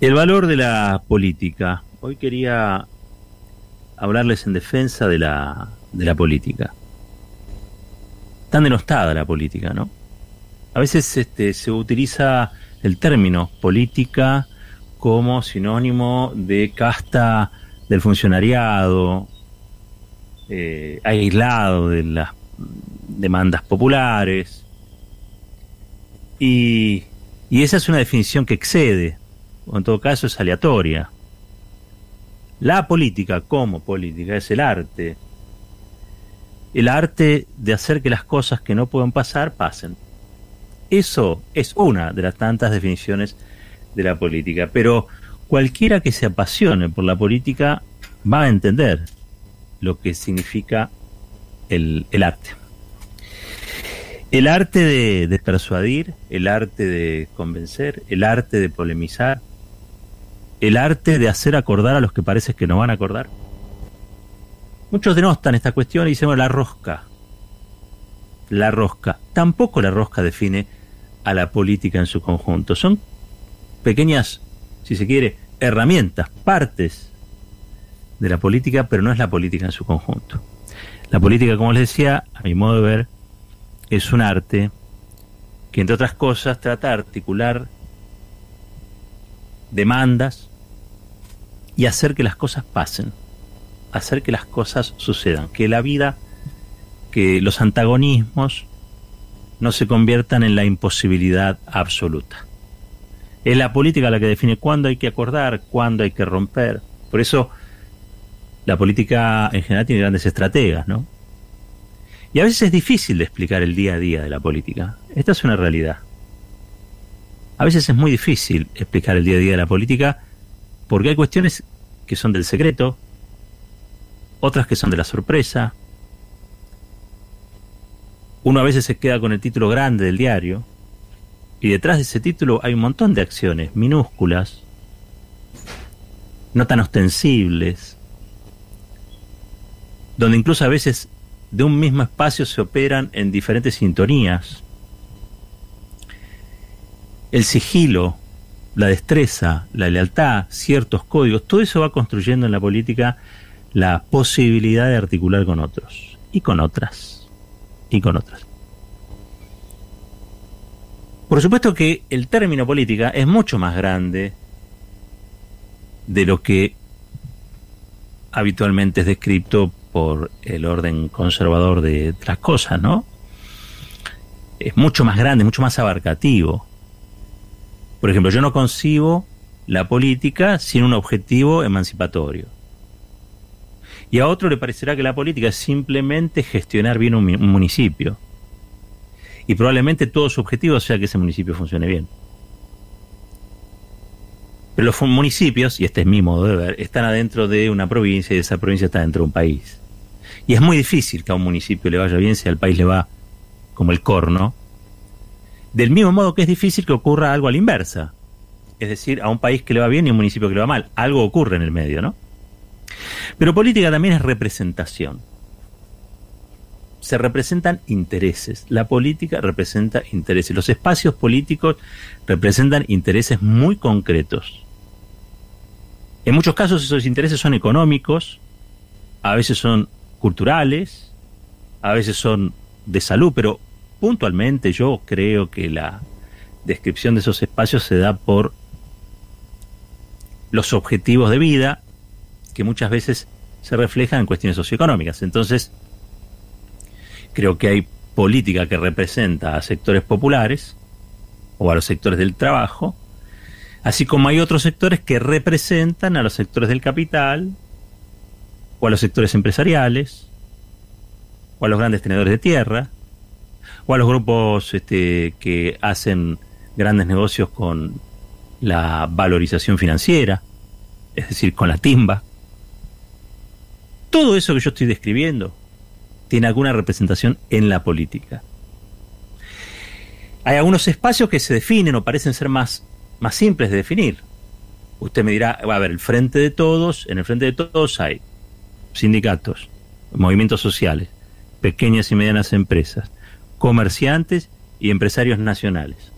El valor de la política. Hoy quería hablarles en defensa de la, de la política. Tan denostada la política, ¿no? A veces este, se utiliza el término política como sinónimo de casta del funcionariado, eh, aislado de las demandas populares. Y, y esa es una definición que excede, o en todo caso es aleatoria. La política como política es el arte. El arte de hacer que las cosas que no pueden pasar pasen. Eso es una de las tantas definiciones de la política. Pero cualquiera que se apasione por la política va a entender lo que significa el, arte. El arte de, de persuadir, el arte de convencer, el arte de polemizar, el arte de hacer acordar a los que parece que no van a acordar. Muchos denostan esta cuestión y dicen, bueno, la rosca. La rosca. Tampoco la rosca define a la política en su conjunto. Son pequeñas, si se quiere, herramientas, partes de la política, pero no es la política en su conjunto. La política, como les decía, a mi modo de ver, es un arte que, entre otras cosas, trata de articular demandas, y hacer que las cosas pasen, hacer que las cosas sucedan, que la vida, que los antagonismos no se conviertan en la imposibilidad absoluta. Es la política la que define cuándo hay que acordar, cuándo hay que romper. Por eso la política en general tiene grandes estrategas, ¿no? Y a veces es difícil de explicar el día a día de la política. Esta es una realidad. A veces es muy difícil explicar el día a día de la política porque hay cuestiones que son del secreto, otras que son de la sorpresa. Uno a veces se queda con el título grande del diario y detrás de ese título hay un montón de acciones minúsculas, no tan ostensibles, donde incluso a veces de un mismo espacio se operan en diferentes sintonías. El sigilo la destreza, la lealtad, ciertos códigos, todo eso va construyendo en la política la posibilidad de articular con otros y con otras y con otras. Por supuesto que el término política es mucho más grande de lo que habitualmente es descrito por el orden conservador de las cosas, ¿no? Es mucho más grande, mucho más abarcativo. Por ejemplo, yo no concibo la política sin un objetivo emancipatorio. Y a otro le parecerá que la política es simplemente gestionar bien un, municipio. Y probablemente todo su objetivo sea que ese municipio funcione bien. Pero los municipios, y este es mi modo de ver, están adentro de una provincia y esa provincia está dentro de un país. Y es muy difícil que a un municipio le vaya bien si al país le va como el corno, del mismo modo que es difícil que ocurra algo a la inversa. Es decir, a un país que le va bien y a un municipio que le va mal. Algo ocurre en el medio, ¿no? Pero política también es representación. Se representan intereses. La política representa intereses. Los espacios políticos representan intereses muy concretos. En muchos casos esos intereses son económicos, a veces son culturales, a veces son de salud, pero puntualmente yo creo que la descripción de esos espacios se da por los objetivos de vida que muchas veces se reflejan en cuestiones socioeconómicas. Entonces, creo que hay política que representa a sectores populares o a los sectores del trabajo, así como hay otros sectores que representan a los sectores del capital o a los sectores empresariales o a los grandes tenedores de tierra o los grupos este, que hacen grandes negocios con la valorización financiera, es decir, con la timba. Todo eso que yo estoy describiendo tiene alguna representación en la política. Hay algunos espacios que se definen o parecen ser más, más simples de definir. Usted me dirá, a ver, el frente de todos, en el frente de todos hay sindicatos, movimientos sociales, pequeñas y medianas empresas, comerciantes y empresarios nacionales,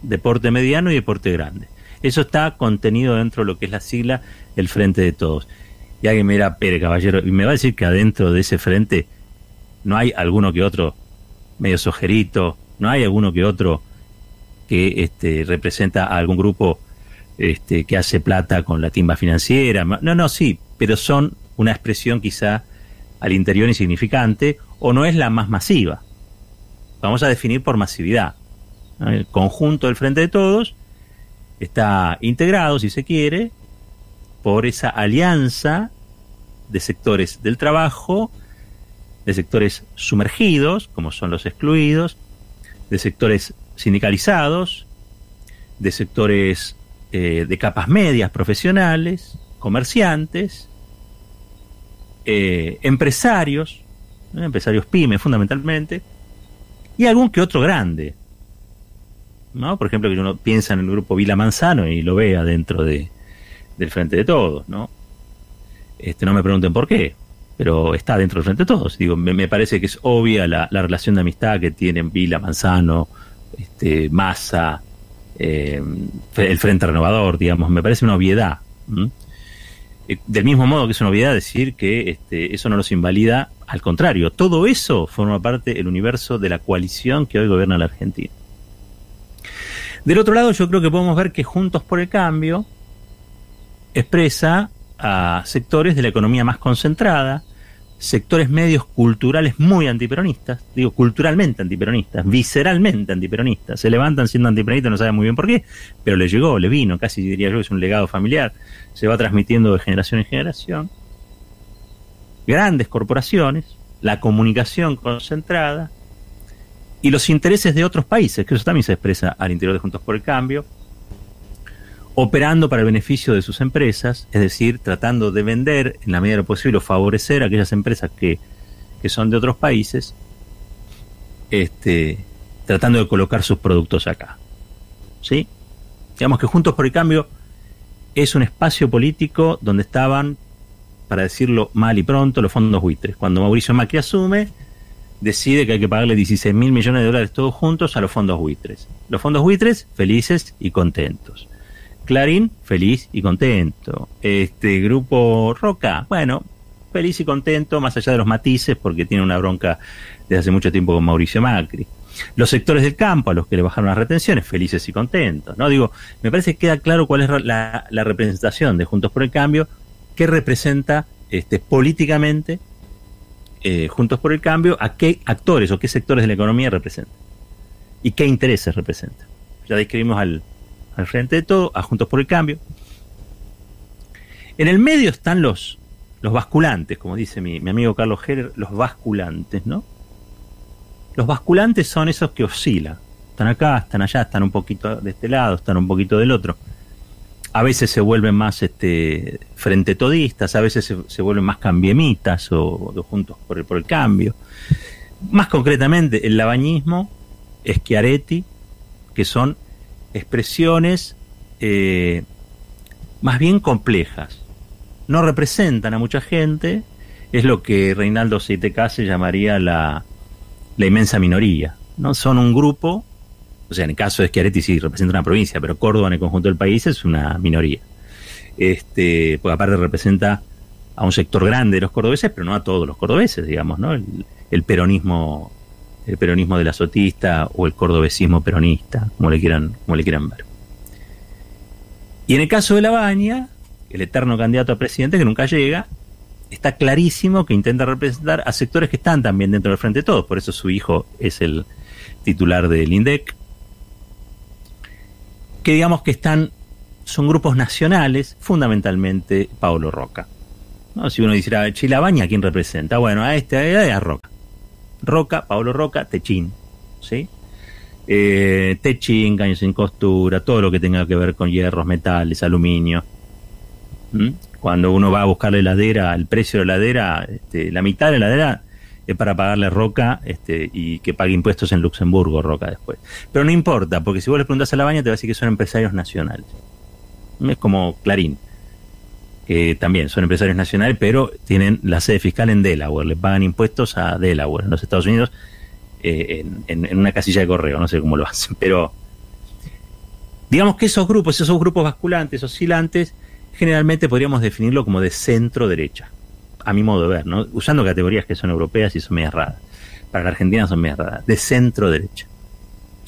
deporte mediano y deporte grande. Eso está contenido dentro de lo que es la sigla el Frente de Todos. Y alguien me dirá, Pere Caballero, y me va a decir que adentro de ese frente no hay alguno que otro medio sojerito, no hay alguno que otro que este, representa a algún grupo este, que hace plata con la timba financiera. No, no, sí, pero son una expresión quizá al interior insignificante o no es la más masiva. Vamos a definir por masividad. El conjunto del Frente de Todos está integrado, si se quiere, por esa alianza de sectores del trabajo, de sectores sumergidos, como son los excluidos, de sectores sindicalizados, de sectores eh, de capas medias profesionales, comerciantes, eh, empresarios, empresarios pymes fundamentalmente, y algún que otro grande. ¿no? Por ejemplo, que uno piensa en el grupo Vila Manzano y lo vea dentro de, del Frente de Todos, ¿no? Este, no me pregunten por qué, pero está dentro del Frente de Todos. Digo, me, parece que es obvia la, relación de amistad que tienen Vila Manzano, este, Massa, eh, el Frente Renovador, digamos, me parece una obviedad. Eh, del mismo modo que es una obviedad decir que este, eso no los invalida, al contrario, todo eso forma parte del universo de la coalición que hoy gobierna la Argentina. Del otro lado, yo creo que podemos ver que Juntos por el Cambio expresa a sectores de la economía más concentrada, sectores medios culturales muy antiperonistas, digo culturalmente antiperonistas, visceralmente antiperonistas, se levantan siendo antiperonistas, no saben muy bien por qué, pero le llegó, le vino, casi diría yo es un legado familiar, se va transmitiendo de generación en generación. Grandes corporaciones, la comunicación concentrada y los intereses de otros países, que eso también se expresa al interior de Juntos por el Cambio, operando para el beneficio de sus empresas, es decir, tratando de vender en la medida de lo posible o favorecer a aquellas empresas que, son de otros países, este, tratando de colocar sus productos acá. ¿Sí? Digamos que Juntos por el Cambio es un espacio político donde estaban, para decirlo mal y pronto, los fondos buitres. Cuando Mauricio Macri asume, decide que hay que pagarle 16 mil millones de dólares todos juntos a los fondos buitres. Los fondos buitres felices y contentos. Clarín, feliz y contento. Este grupo Roca, bueno, feliz y contento, más allá de los matices, porque tiene una bronca desde hace mucho tiempo con Mauricio Macri. Los sectores del campo, a los que le bajaron las retenciones, felices y contentos. ¿no? Digo, me parece que queda claro cuál es la, representación de Juntos por el Cambio, qué representa este, políticamente eh, Juntos por el Cambio, a qué actores o qué sectores de la economía representa y qué intereses representa. Ya describimos al, al frente de todo, a Juntos por el Cambio. En el medio están los, los basculantes, como dice mi, amigo Carlos Heller, los basculantes, ¿no? Los basculantes son esos que oscilan. Están acá, están allá, están un poquito de este lado, están un poquito del otro. A veces se vuelven más este, frente todistas, a veces se, vuelven más cambiemitas o, juntos por el, por el cambio. Más concretamente, el labañismo, Schiaretti, que son expresiones eh, más bien complejas. No representan a mucha gente, es lo que Reinaldo Seitecase llamaría la, la inmensa minoría. ¿no? Son un grupo, o sea, en el caso de Schiaretti sí representa una provincia, pero Córdoba en el conjunto del país es una minoría. Este, porque aparte representa a un sector grande de los cordobeses, pero no a todos los cordobeses, digamos, ¿no? el peronismo el peronismo de la sotista o el cordobesismo peronista, como le quieran, como le quieran ver. Y en el caso de La Baña, el eterno candidato a presidente que nunca llega, está clarísimo que intenta representar a sectores que están también dentro del Frente de Todos, por eso su hijo es el titular del INDEC, que digamos que están, son grupos nacionales, fundamentalmente Pablo Roca. ¿No? Si uno dice, ah, Chilabaña, ¿quién representa? Bueno, a este, a Roca. Roca, Pablo Roca, Techín, ¿sí? Eh, techín, caños sin costura, todo lo que tenga que ver con hierros, metales, aluminio. Cuando uno va a buscar la heladera, el precio de la heladera, este, la mitad de la heladera es para pagarle Roca este, y que pague impuestos en Luxemburgo Roca después. Pero no importa, porque si vos le preguntas a la baña te va a decir que son empresarios nacionales. Es como Clarín que también son empresarios nacionales, pero tienen la sede fiscal en Delaware, le pagan impuestos a Delaware, en los Estados Unidos, eh, en, una casilla de correo, no sé cómo lo hacen, pero Digamos que esos grupos, esos grupos basculantes, oscilantes, generalmente podríamos definirlo como de centro derecha, a mi modo de ver, ¿no? usando categorías que son europeas y son medias raras. Para la Argentina son medias raras, de centro derecha.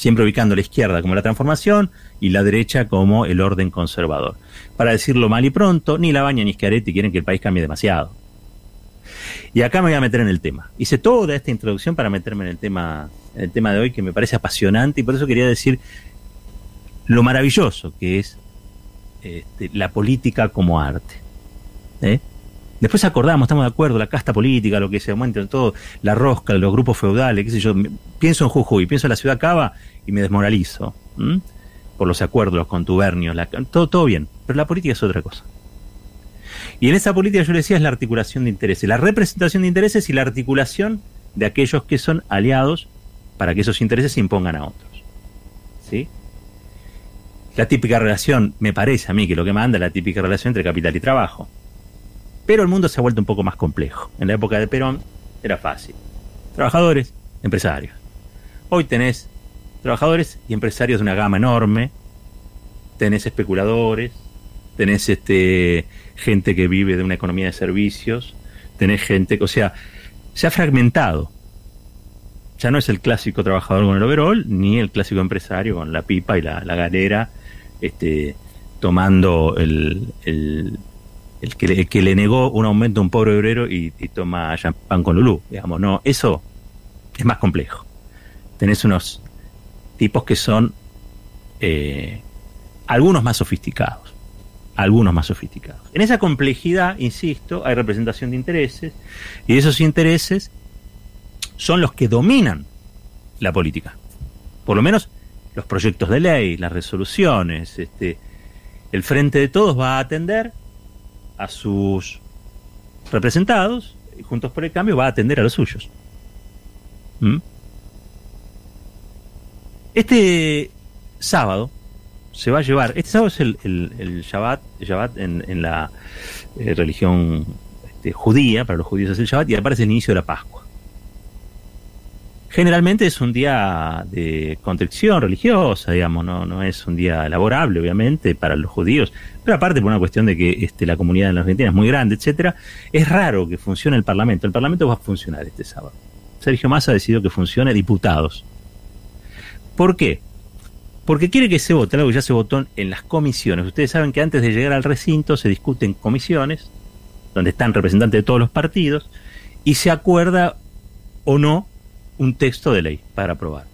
Siempre ubicando la izquierda como la transformación y la derecha como el orden conservador. Para decirlo mal y pronto, ni la baña ni Schiaretti quieren que el país cambie demasiado. Y acá me voy a meter en el tema. Hice toda esta introducción para meterme en el tema, en el tema de hoy que me parece apasionante y por eso quería decir lo maravilloso que es este, la política como arte. ¿eh? Después acordamos, estamos de acuerdo, la casta política, lo que se aumenta, todo, la rosca, los grupos feudales, qué sé yo. Pienso en Jujuy, pienso en la ciudad Cava y me desmoralizo. Por los acuerdos, los contubernios, todo, bien. Pero la política es otra cosa. Y en esa política yo le decía es la articulación de intereses, la representación de intereses y la articulación de aquellos que son aliados para que esos intereses se impongan a otros. ¿Sí? La típica relación, me parece a mí que lo que manda es la típica relación entre capital y trabajo. Pero el mundo se ha vuelto un poco más complejo. En la época de Perón era fácil. Trabajadores, empresarios. Hoy tenés trabajadores y empresarios de una gama enorme. Tenés especuladores, tenés este gente que vive de una economía de servicios, tenés gente, o sea, se ha fragmentado. Ya no es el clásico trabajador con el overall, ni el clásico empresario con la pipa y la, galera, este, tomando el, el, que, que, le negó un aumento a un pobre obrero y, toma champán con Lulú. Digamos, no, eso es más complejo. Tenés unos tipos que son eh, algunos más sofisticados algunos más sofisticados. En esa complejidad, insisto, hay representación de intereses y esos intereses son los que dominan la política. Por lo menos los proyectos de ley, las resoluciones, este, el frente de todos va a atender a sus representados y Juntos por el Cambio va a atender a los suyos. ¿Mm? Este sábado, se va a llevar. Este sábado es el, el, Shabbat, Shabbat en, la eh, religión este, judía, para los judíos es el Shabbat, y aparece el inicio de la Pascua. Generalmente es un día de contrición religiosa, digamos, no, no es un día laborable, obviamente, para los judíos, pero aparte por una cuestión de que este, la comunidad en la Argentina es muy grande, etcétera, es raro que funcione el Parlamento. El Parlamento va a funcionar este sábado. Sergio Massa ha decidido que funcione diputados. ¿Por qué? porque quiere que se vote algo que ya se votó en las comisiones. Ustedes saben que antes de llegar al recinto se discuten comisiones, donde están representantes de todos los partidos, y se acuerda o no un texto de ley para aprobar.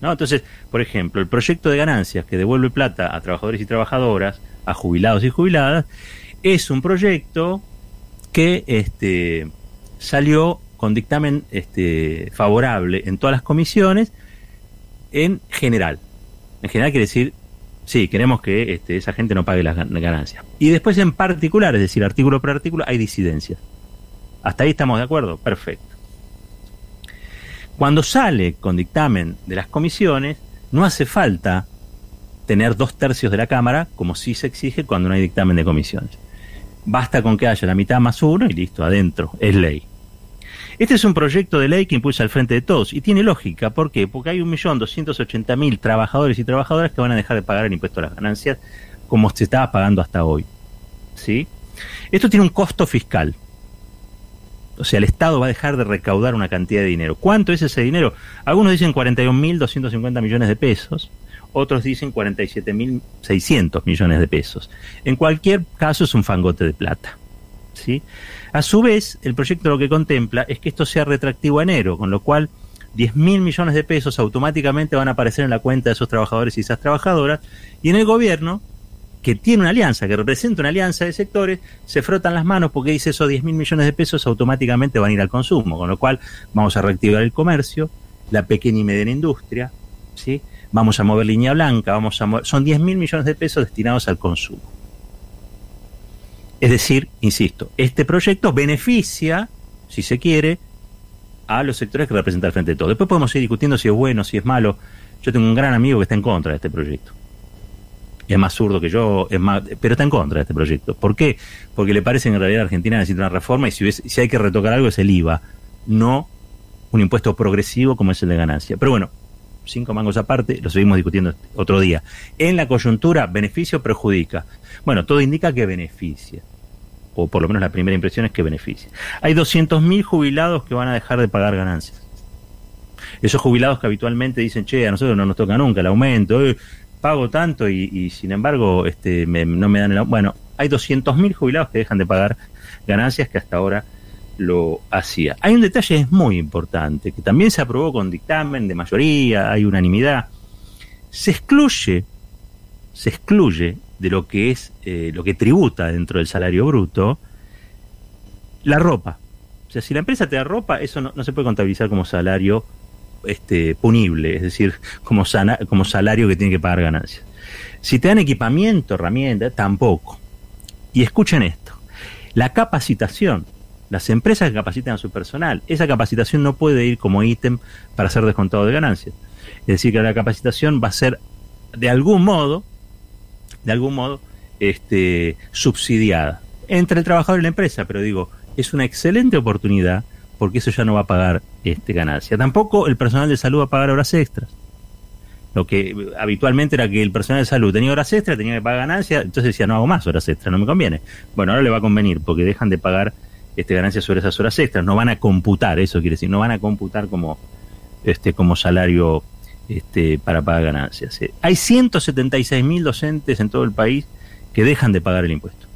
¿No? Entonces, por ejemplo, el proyecto de ganancias que devuelve plata a trabajadores y trabajadoras, a jubilados y jubiladas, es un proyecto que este, salió con dictamen este, favorable en todas las comisiones en general. En general quiere decir, sí, queremos que este, esa gente no pague las ganancias. Y después en particular, es decir, artículo por artículo, hay disidencias. ¿Hasta ahí estamos de acuerdo? Perfecto. Cuando sale con dictamen de las comisiones, no hace falta tener dos tercios de la Cámara, como sí se exige cuando no hay dictamen de comisiones. Basta con que haya la mitad más uno y listo, adentro, es ley. Este es un proyecto de ley que impulsa al frente de todos y tiene lógica. ¿Por qué? Porque hay 1.280.000 trabajadores y trabajadoras que van a dejar de pagar el impuesto a las ganancias como se estaba pagando hasta hoy. ¿Sí? Esto tiene un costo fiscal. O sea, el Estado va a dejar de recaudar una cantidad de dinero. ¿Cuánto es ese dinero? Algunos dicen 41.250 millones de pesos, otros dicen 47.600 millones de pesos. En cualquier caso es un fangote de plata. ¿sí? A su vez, el proyecto lo que contempla es que esto sea retractivo a enero, con lo cual 10 mil millones de pesos automáticamente van a aparecer en la cuenta de esos trabajadores y esas trabajadoras, y en el gobierno, que tiene una alianza, que representa una alianza de sectores, se frotan las manos porque dice esos 10 mil millones de pesos automáticamente van a ir al consumo, con lo cual vamos a reactivar el comercio, la pequeña y mediana industria, ¿sí? vamos a mover línea blanca, vamos a mover, son 10 mil millones de pesos destinados al consumo. Es decir, insisto, este proyecto beneficia, si se quiere, a los sectores que representa el Frente de Todo. Después podemos ir discutiendo si es bueno, si es malo. Yo tengo un gran amigo que está en contra de este proyecto. Es más zurdo que yo, es más, pero está en contra de este proyecto. ¿Por qué? Porque le parece que en realidad Argentina necesita una reforma y si, si hay que retocar algo es el IVA, no un impuesto progresivo como es el de ganancia. Pero bueno, cinco mangos aparte, lo seguimos discutiendo otro día. En la coyuntura, ¿beneficio o perjudica? Bueno, todo indica que beneficia, o por lo menos la primera impresión es que beneficia. Hay 200.000 jubilados que van a dejar de pagar ganancias. Esos jubilados que habitualmente dicen, che, a nosotros no nos toca nunca el aumento, eh, pago tanto y, sin embargo este, no me dan el. Bueno, hay 200.000 jubilados que dejan de pagar ganancias que hasta ahora lo hacía. Hay un detalle muy importante, que también se aprobó con dictamen de mayoría, hay unanimidad. Se excluye, se excluye de lo que es, eh, lo que tributa dentro del salario bruto, la ropa. O sea, si la empresa te da ropa, eso no, se puede contabilizar como salario este, punible, es decir, como, como salario que tiene que pagar ganancias. Si te dan equipamiento, herramienta, tampoco. Y escuchen esto, la capacitación las empresas que capacitan a su personal. Esa capacitación no puede ir como ítem para ser descontado de ganancias. Es decir, que la capacitación va a ser de algún modo, de algún modo, este, subsidiada entre el trabajador y la empresa. Pero digo, es una excelente oportunidad porque eso ya no va a pagar este, ganancia. Tampoco el personal de salud va a pagar horas extras. Lo que habitualmente era que el personal de salud tenía horas extras, tenía que pagar ganancias, entonces decía, no hago más horas extras, no me conviene. Bueno, ahora le va a convenir porque dejan de pagar este, ganancias sobre esas horas extras, no van a computar, eso quiere decir, no van a computar como, este, como salario este, para pagar ganancias. Hay 176 mil docentes en todo el país que dejan de pagar el impuesto.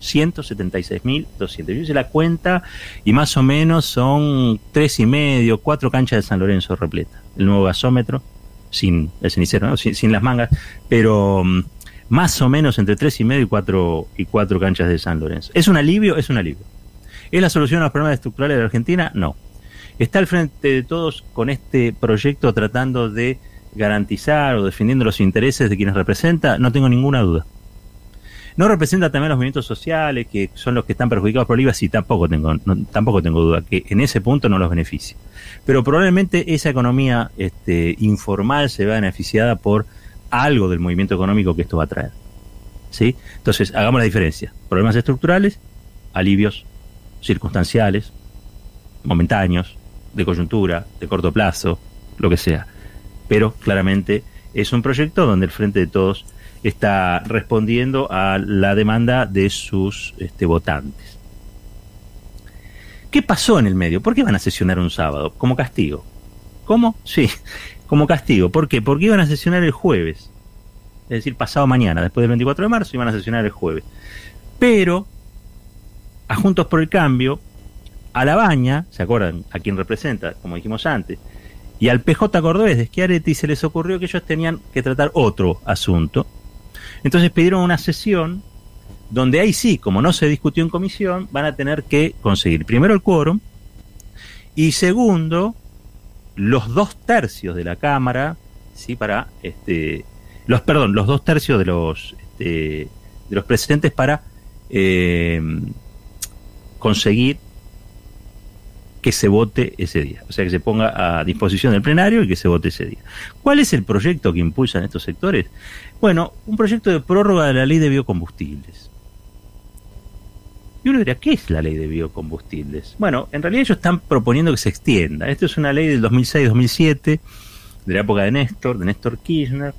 176 mil 200. Yo hice la cuenta y más o menos son tres y medio, cuatro canchas de San Lorenzo repleta. El nuevo gasómetro, sin el cenicero, sin, las mangas, pero mm, más o menos entre tres y medio y cuatro, y cuatro canchas de San Lorenzo. ¿Es un alivio? Es un alivio. ¿Es la solución a los problemas estructurales de Argentina? No. ¿Está al frente de todos con este proyecto tratando de garantizar o defendiendo los intereses de quienes representa? No tengo ninguna duda. ¿No representa también los movimientos sociales, que son los que están perjudicados por el IVA? Sí, tampoco tengo, tampoco tengo duda, que en ese punto no los beneficia. Pero probablemente esa economía este, informal se vea beneficiada por algo del movimiento económico que esto va a traer. ¿Sí? Entonces, hagamos la diferencia. Problemas estructurales, alivios circunstanciales, momentáneos, de coyuntura, de corto plazo, lo que sea. Pero claramente es un proyecto donde el Frente de Todos está respondiendo a la demanda de sus este, votantes. ¿Qué pasó en el medio? ¿Por qué van a sesionar un sábado? Como castigo. ¿Cómo? Sí, como castigo. ¿Por qué? Porque iban a sesionar el jueves. Es decir, pasado mañana, después del 24 de marzo, iban a sesionar el jueves. Pero a Juntos por el Cambio, a La Baña, ¿se acuerdan? A quien representa, como dijimos antes, y al PJ Cordobés de Schiaretti se les ocurrió que ellos tenían que tratar otro asunto. Entonces pidieron una sesión donde ahí sí, como no se discutió en comisión, van a tener que conseguir primero el quórum y segundo, los dos tercios de la Cámara, sí, para este, los, perdón, los dos tercios de los, este, de los presentes para eh, conseguir que se vote ese día, o sea, que se ponga a disposición del plenario y que se vote ese día. ¿Cuál es el proyecto que impulsan estos sectores? Bueno, un proyecto de prórroga de la ley de biocombustibles. Y uno diría, ¿qué es la ley de biocombustibles? Bueno, en realidad ellos están proponiendo que se extienda. Esto es una ley del 2006-2007, de la época de Néstor, de Néstor Kirchner,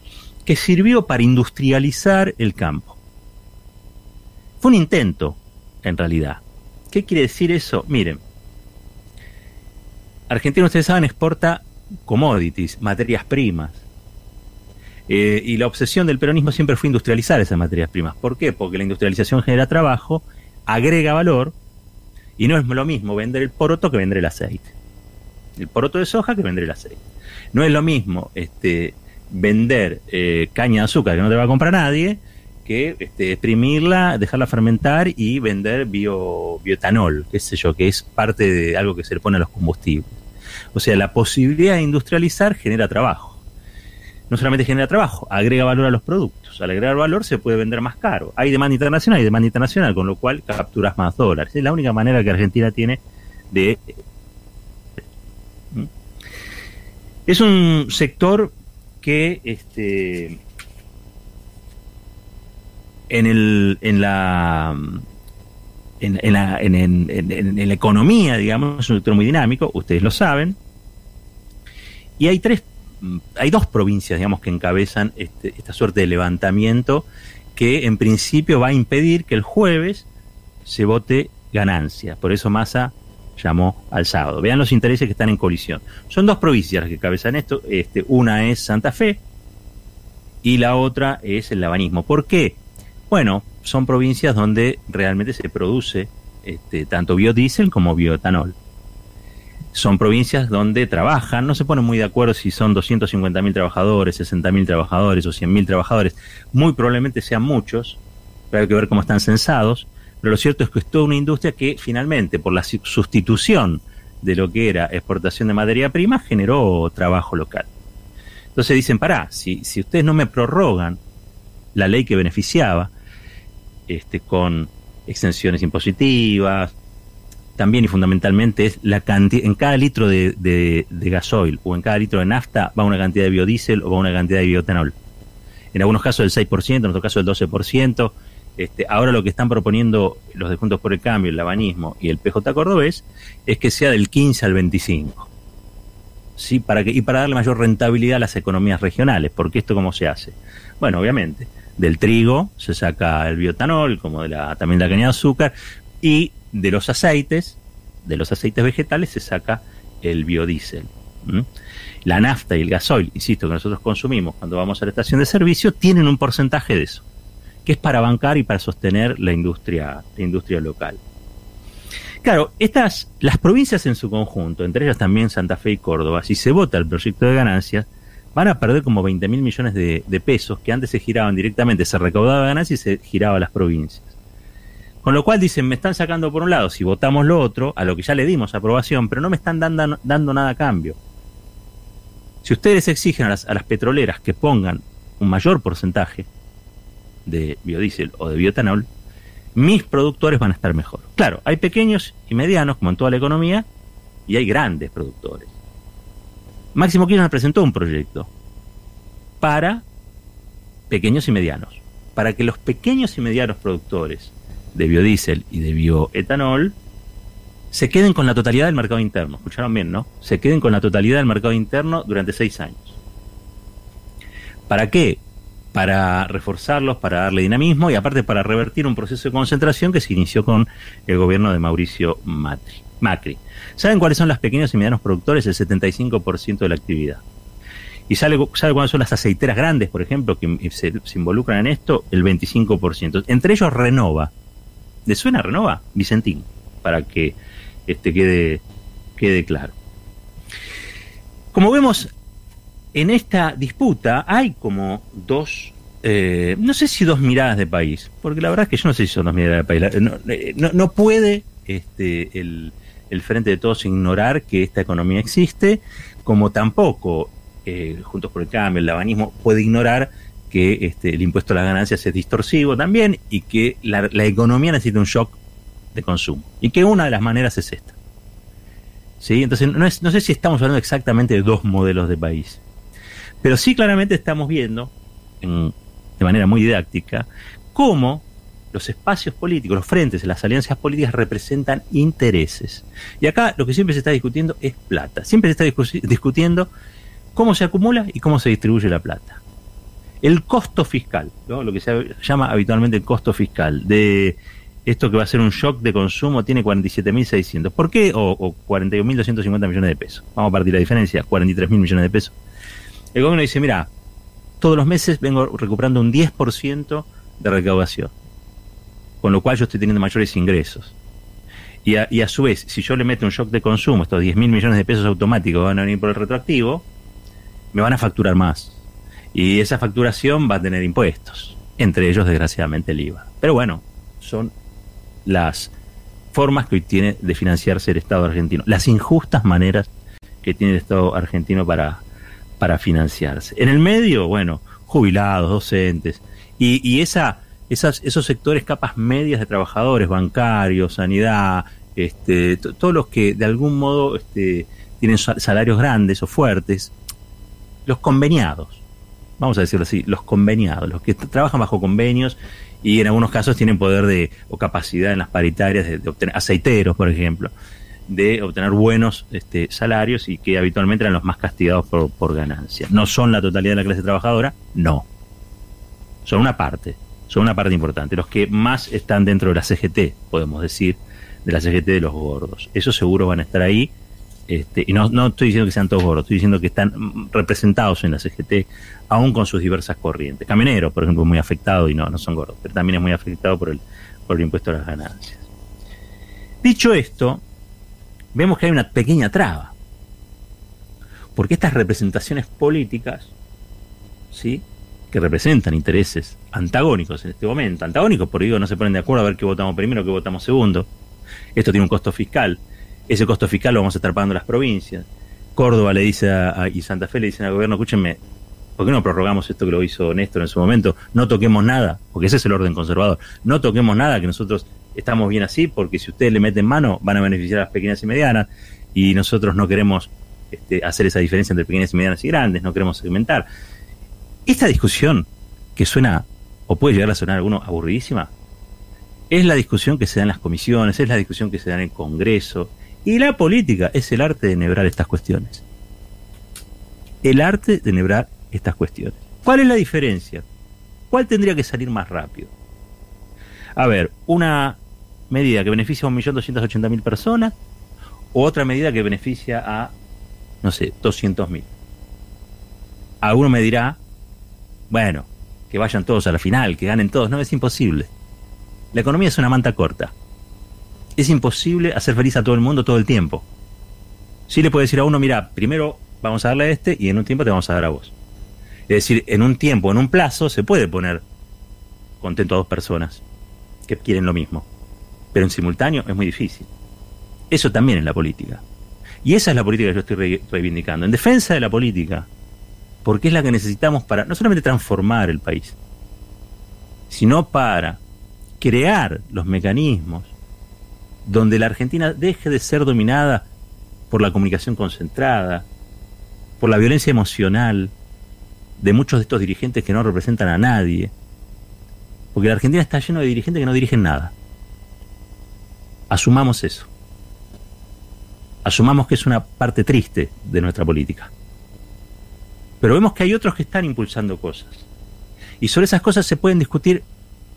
que sirvió para industrializar el campo. Fue un intento, en realidad, ¿Qué quiere decir eso? Miren, Argentina, ustedes saben, exporta commodities, materias primas. Eh, y la obsesión del peronismo siempre fue industrializar esas materias primas. ¿Por qué? Porque la industrialización genera trabajo, agrega valor, y no es lo mismo vender el poroto que vender el aceite. El poroto de soja que vender el aceite. No es lo mismo este, vender eh, caña de azúcar que no te va a comprar nadie que este, exprimirla, dejarla fermentar y vender bio, bioetanol, qué sé yo, que es parte de algo que se le pone a los combustibles. O sea, la posibilidad de industrializar genera trabajo. No solamente genera trabajo, agrega valor a los productos. Al agregar valor se puede vender más caro. Hay demanda internacional y demanda internacional, con lo cual capturas más dólares. Es la única manera que Argentina tiene de... ¿Mm? Es un sector que este, en, el, en la en, la, en, la economía, digamos, es un sector muy dinámico, ustedes lo saben, y hay tres hay dos provincias, digamos, que encabezan este, esta suerte de levantamiento que en principio va a impedir que el jueves se vote ganancia. Por eso Massa llamó al sábado. Vean los intereses que están en colisión. Son dos provincias las que cabezan esto. Este, una es Santa Fe y la otra es el Labanismo. ¿Por qué? Bueno, son provincias donde realmente se produce este, tanto biodiesel como bioetanol. Son provincias donde trabajan, no se ponen muy de acuerdo si son 250.000 trabajadores, 60.000 trabajadores o 100.000 trabajadores. Muy probablemente sean muchos, pero hay que ver cómo están censados pero lo cierto es que es toda una industria que finalmente, por la sustitución de lo que era exportación de materia prima, generó trabajo local. Entonces dicen, pará, si, si ustedes no me prorrogan la ley que beneficiaba, este, con extensiones impositivas, también y fundamentalmente es la cantidad, en cada litro de, de, gasoil o en cada litro de nafta va una cantidad de biodiesel o va una cantidad de bioetanol. En algunos casos el 6%, en otros casos el 12%, este, ahora lo que están proponiendo los de por el Cambio, el Labanismo y el PJ Cordobés es que sea del 15 al 25. ¿Sí? Para que, y para darle mayor rentabilidad a las economías regionales, porque esto cómo se hace. Bueno, obviamente, del trigo se saca el biotanol, como de la, también la caña de azúcar, y de los aceites, de los aceites vegetales se saca el biodiesel. La nafta y el gasoil, insisto, que nosotros consumimos cuando vamos a la estación de servicio, tienen un porcentaje de eso que es para bancar y para sostener la industria, la industria local. Claro, estas, las provincias en su conjunto, entre ellas también Santa Fe y Córdoba, si se vota el proyecto de ganancias, van a perder como 20 mil millones de, pesos que antes se giraban directamente, se recaudaba ganancias y se giraba a las provincias. Con lo cual dicen, me están sacando por un lado, si votamos lo otro, a lo que ya le dimos aprobación, pero no me están dando, nada a cambio. Si ustedes exigen a las petroleras que pongan un mayor porcentaje, de biodiesel o de biotanol, mis productores van a estar mejor. Claro, hay pequeños y medianos, como en toda la economía, y hay grandes productores. Máximo Kirchner presentó un proyecto para pequeños y medianos, para que los pequeños y medianos productores de biodiesel y de bioetanol se queden con la totalidad del mercado interno. Escucharon bien, ¿no? Se queden con la totalidad del mercado interno durante seis años. ¿Para qué? para reforzarlos, para darle dinamismo y aparte para revertir un proceso de concentración que se inició con el gobierno de Mauricio Macri. ¿Saben cuáles son los pequeños y medianos productores? El 75% de la actividad. ¿Y sabe, sabe cuáles son las aceiteras grandes, por ejemplo, que se, involucran en esto? El 25%. Entre ellos Renova. ¿Le suena Renova? Vicentín, para que este quede, quede claro. Como vemos, en esta disputa hay como dos, eh, no sé si dos miradas de país, porque la verdad es que yo no sé si son dos miradas de país. Eh, no, puede este, el, Frente de Todos ignorar que esta economía existe, como tampoco, eh, Juntos por el Cambio, el labanismo, puede ignorar que este, el impuesto a las ganancias es distorsivo también y que la, economía necesita un shock de consumo. Y que una de las maneras es esta. ¿Sí? Entonces, no, es, no sé si estamos hablando exactamente de dos modelos de país. Pero sí claramente estamos viendo, de manera muy didáctica, cómo los espacios políticos, los frentes, las alianzas políticas representan intereses. Y acá lo que siempre se está discutiendo es plata. Siempre se está discutiendo cómo se acumula y cómo se distribuye la plata. El costo fiscal, lo que se llama habitualmente el costo fiscal de esto que va a ser un shock de consumo tiene 47.600. ¿Por qué? O, o 41.250 millones de pesos. Vamos a partir la diferencia, 43.000 millones de pesos. El gobierno dice, mira, todos los meses vengo recuperando un 10% de recaudación, con lo cual yo estoy teniendo mayores ingresos. Y a, su vez, si yo le meto un shock de consumo, estos 10 mil millones de pesos automáticos van a venir por el retroactivo, me van a facturar más. Y esa facturación va a tener impuestos, entre ellos desgraciadamente el IVA. Pero bueno, son las formas que hoy tiene de financiarse el Estado argentino, las injustas maneras que tiene el Estado argentino para para financiarse. En el medio, bueno, jubilados, docentes, y, esa, esas, esos sectores capas medias de trabajadores, bancarios, sanidad, este, todos los que de algún modo este, tienen salarios grandes o fuertes, los conveniados, vamos a decirlo así, los conveniados, los que trabajan bajo convenios y en algunos casos tienen poder de o capacidad en las paritarias de, obtener aceiteros, por ejemplo, de obtener buenos este, salarios y que habitualmente eran los más castigados por, por ganancias. No son la totalidad de la clase trabajadora, no. Son una parte, son una parte importante. Los que más están dentro de la CGT, podemos decir, de la CGT de los gordos. Esos seguro van a estar ahí. Este, y no, no estoy diciendo que sean todos gordos, estoy diciendo que están representados en la CGT, aún con sus diversas corrientes. Camioneros, por ejemplo, es muy afectado y no, no son gordos, pero también es muy afectado por el, por el impuesto a las ganancias. Dicho esto, vemos que hay una pequeña traba. Porque estas representaciones políticas, ¿sí? Que representan intereses antagónicos en este momento, antagónicos porque digo, no se ponen de acuerdo a ver qué votamos primero, qué votamos segundo. Esto tiene un costo fiscal. Ese costo fiscal lo vamos a estar pagando las provincias. Córdoba le dice a, y Santa Fe le dicen al gobierno, escúchenme, ¿por qué no prorrogamos esto que lo hizo Néstor en su momento? No toquemos nada, porque ese es el orden conservador. No toquemos nada, que nosotros estamos bien así, porque si ustedes le meten mano, van a beneficiar a las pequeñas y medianas, y nosotros no queremos este, hacer esa diferencia entre pequeñas y medianas y grandes, no queremos segmentar. Esta discusión, que suena, o puede llegar a sonar alguno aburridísima, es la discusión que se da en las comisiones, es la discusión que se da en el Congreso, y la política es el arte de enhebrar estas cuestiones. El arte de enhebrar estas cuestiones. ¿Cuál es la diferencia? ¿Cuál tendría que salir más rápido? A ver, una medida que beneficia a 1.280.000 personas o otra medida que beneficia a, no sé, 200.000. Alguno me dirá, bueno, que vayan todos a la final, que ganen todos. No, es imposible. La economía es una manta corta. Es imposible hacer feliz a todo el mundo todo el tiempo. Sí le puede decir a uno, mira, primero vamos a darle a este y en un tiempo te vamos a dar a vos. Es decir, en un tiempo, en un plazo, se puede poner contento a dos personas que quieren lo mismo. Pero en simultáneo es muy difícil. Eso también es la política. Y esa es la política que yo estoy reivindicando. En defensa de la política, porque es la que necesitamos para no solamente transformar el país, sino para crear los mecanismos donde la Argentina deje de ser dominada por la comunicación concentrada, por la violencia emocional de muchos de estos dirigentes que no representan a nadie, porque la Argentina está llena de dirigentes que no dirigen nada. Asumamos eso. Asumamos que es una parte triste de nuestra política. Pero vemos que hay otros que están impulsando cosas. Y sobre esas cosas se pueden discutir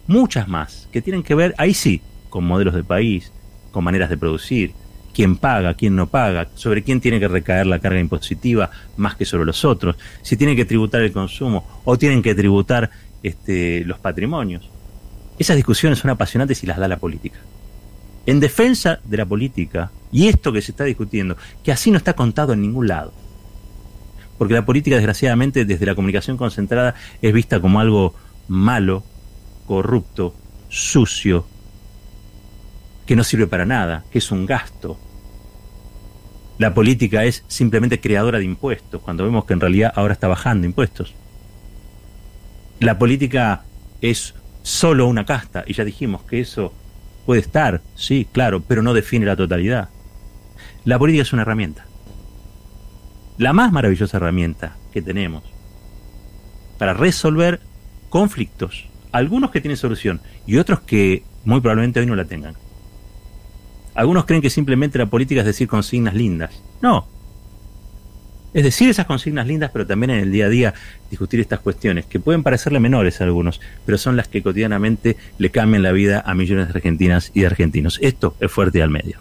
muchas más, que tienen que ver, ahí sí, con modelos de país, con maneras de producir, quién paga, quién no paga, sobre quién tiene que recaer la carga impositiva más que sobre los otros, si tienen que tributar el consumo o tienen que tributar este, los patrimonios. Esas discusiones son apasionantes y las da la política. En defensa de la política, y esto que se está discutiendo, que así no está contado en ningún lado, porque la política desgraciadamente desde la comunicación concentrada es vista como algo malo, corrupto, sucio, que no sirve para nada, que es un gasto. La política es simplemente creadora de impuestos, cuando vemos que en realidad ahora está bajando impuestos. La política es solo una casta, y ya dijimos que eso puede estar, sí, claro, pero no define la totalidad. La política es una herramienta la más maravillosa herramienta que tenemos para resolver conflictos, algunos que tienen solución y otros que muy probablemente hoy no la tengan. Algunos creen que simplemente la política es decir consignas lindas. No. Es decir esas consignas lindas, pero también en el día a día discutir estas cuestiones, que pueden parecerle menores a algunos, pero son las que cotidianamente le cambian la vida a millones de argentinas y de argentinos. Esto es fuerte al medio.